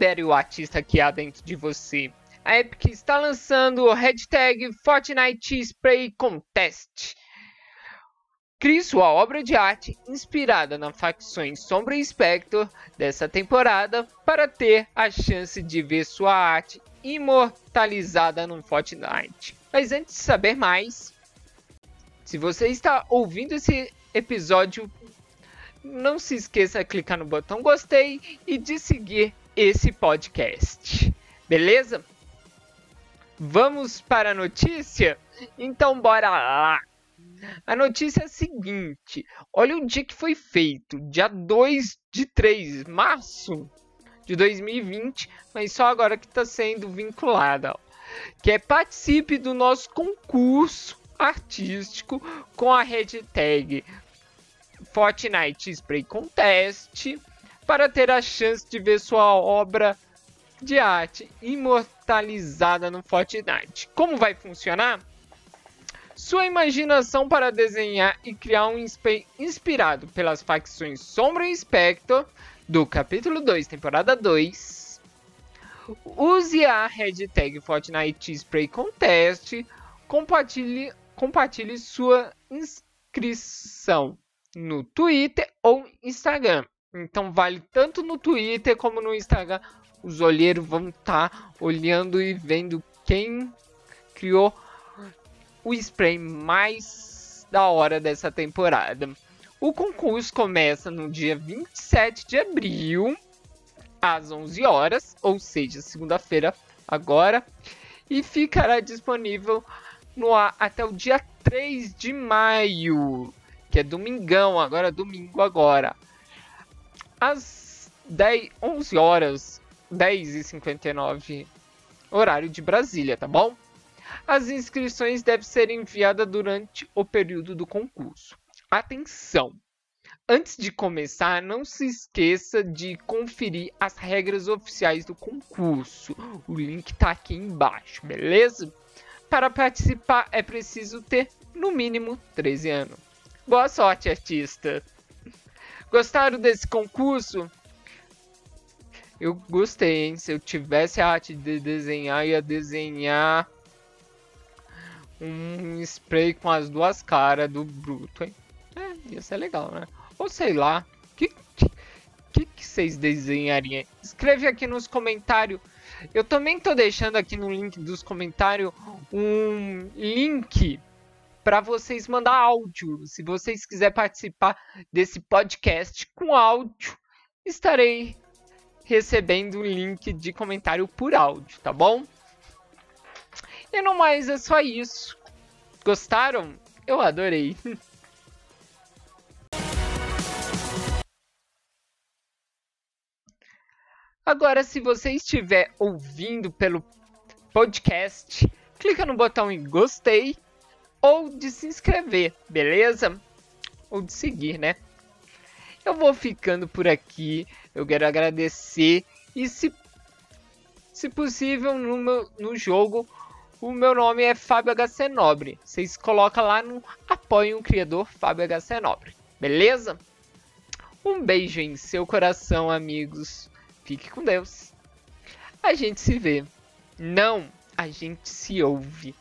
Libere o artista que há dentro de você. A Epic está lançando o hashtag Fortnite Spray Contest. Crie sua obra de arte inspirada nas facções Sombra e Spectre dessa temporada para ter a chance de ver sua arte imortalizada no Fortnite. Mas antes de saber mais, se você está ouvindo esse episódio, não se esqueça de clicar no botão gostei e de seguir esse podcast. Beleza? Vamos para a notícia? Então bora lá! A notícia é a seguinte: olha o dia que foi feito, dia 2 de 3 de março de 2020, mas só agora que está sendo vinculada. Que é participe do nosso concurso artístico com a hashtag Fortnite Spray Contest para ter a chance de ver sua obra de arte imortalizada no Fortnite. Como vai funcionar? Sua imaginação para desenhar e criar um spray inspirado pelas facções Sombra e Spectre do capítulo 2, temporada 2. Use a hashtag Fortnite Spray Contest. Compartilhe, compartilhe sua inscrição no Twitter ou Instagram. Então vale tanto no Twitter como no Instagram. Os olheiros vão estar tá olhando e vendo quem criou o spray mais da hora dessa temporada. O concurso começa no dia 27 de abril, às 11 horas, ou seja, segunda-feira agora, e ficará disponível no ar até o dia 3 de maio, que é domingão, agora domingo agora. Às 10, 11 horas, 10 e 59 horário de Brasília, tá bom? As inscrições devem ser enviadas durante o período do concurso. Atenção! Antes de começar, não se esqueça de conferir as regras oficiais do concurso. O link está aqui embaixo, beleza? Para participar é preciso ter no mínimo 13 anos. Boa sorte, artista! Gostaram desse concurso? Eu gostei, hein? Se eu tivesse a arte de desenhar, ia desenhar um spray com as duas caras do Bruto, hein? É, ia ser legal, né? Ou sei lá, o que, que, que vocês desenhariam? Escreve aqui nos comentários. Eu também tô deixando aqui no link dos comentários um link para vocês mandar áudio. Se vocês quiserem participar desse podcast com áudio, estarei recebendo o link de comentário por áudio, tá bom? E no mais é só isso. Gostaram? Eu adorei. Agora, se você estiver ouvindo pelo podcast, clica no botão em gostei ou de se inscrever, beleza? Ou de seguir, né? Eu vou ficando por aqui. Eu quero agradecer e se se possível no, meu, no jogo o meu nome é Fábio HC Nobre. Vocês colocam lá no Apoie um Criador Fábio HC Nobre. Beleza? Um beijo em seu coração, amigos. Fique com Deus. A gente se vê. Não, a gente se ouve.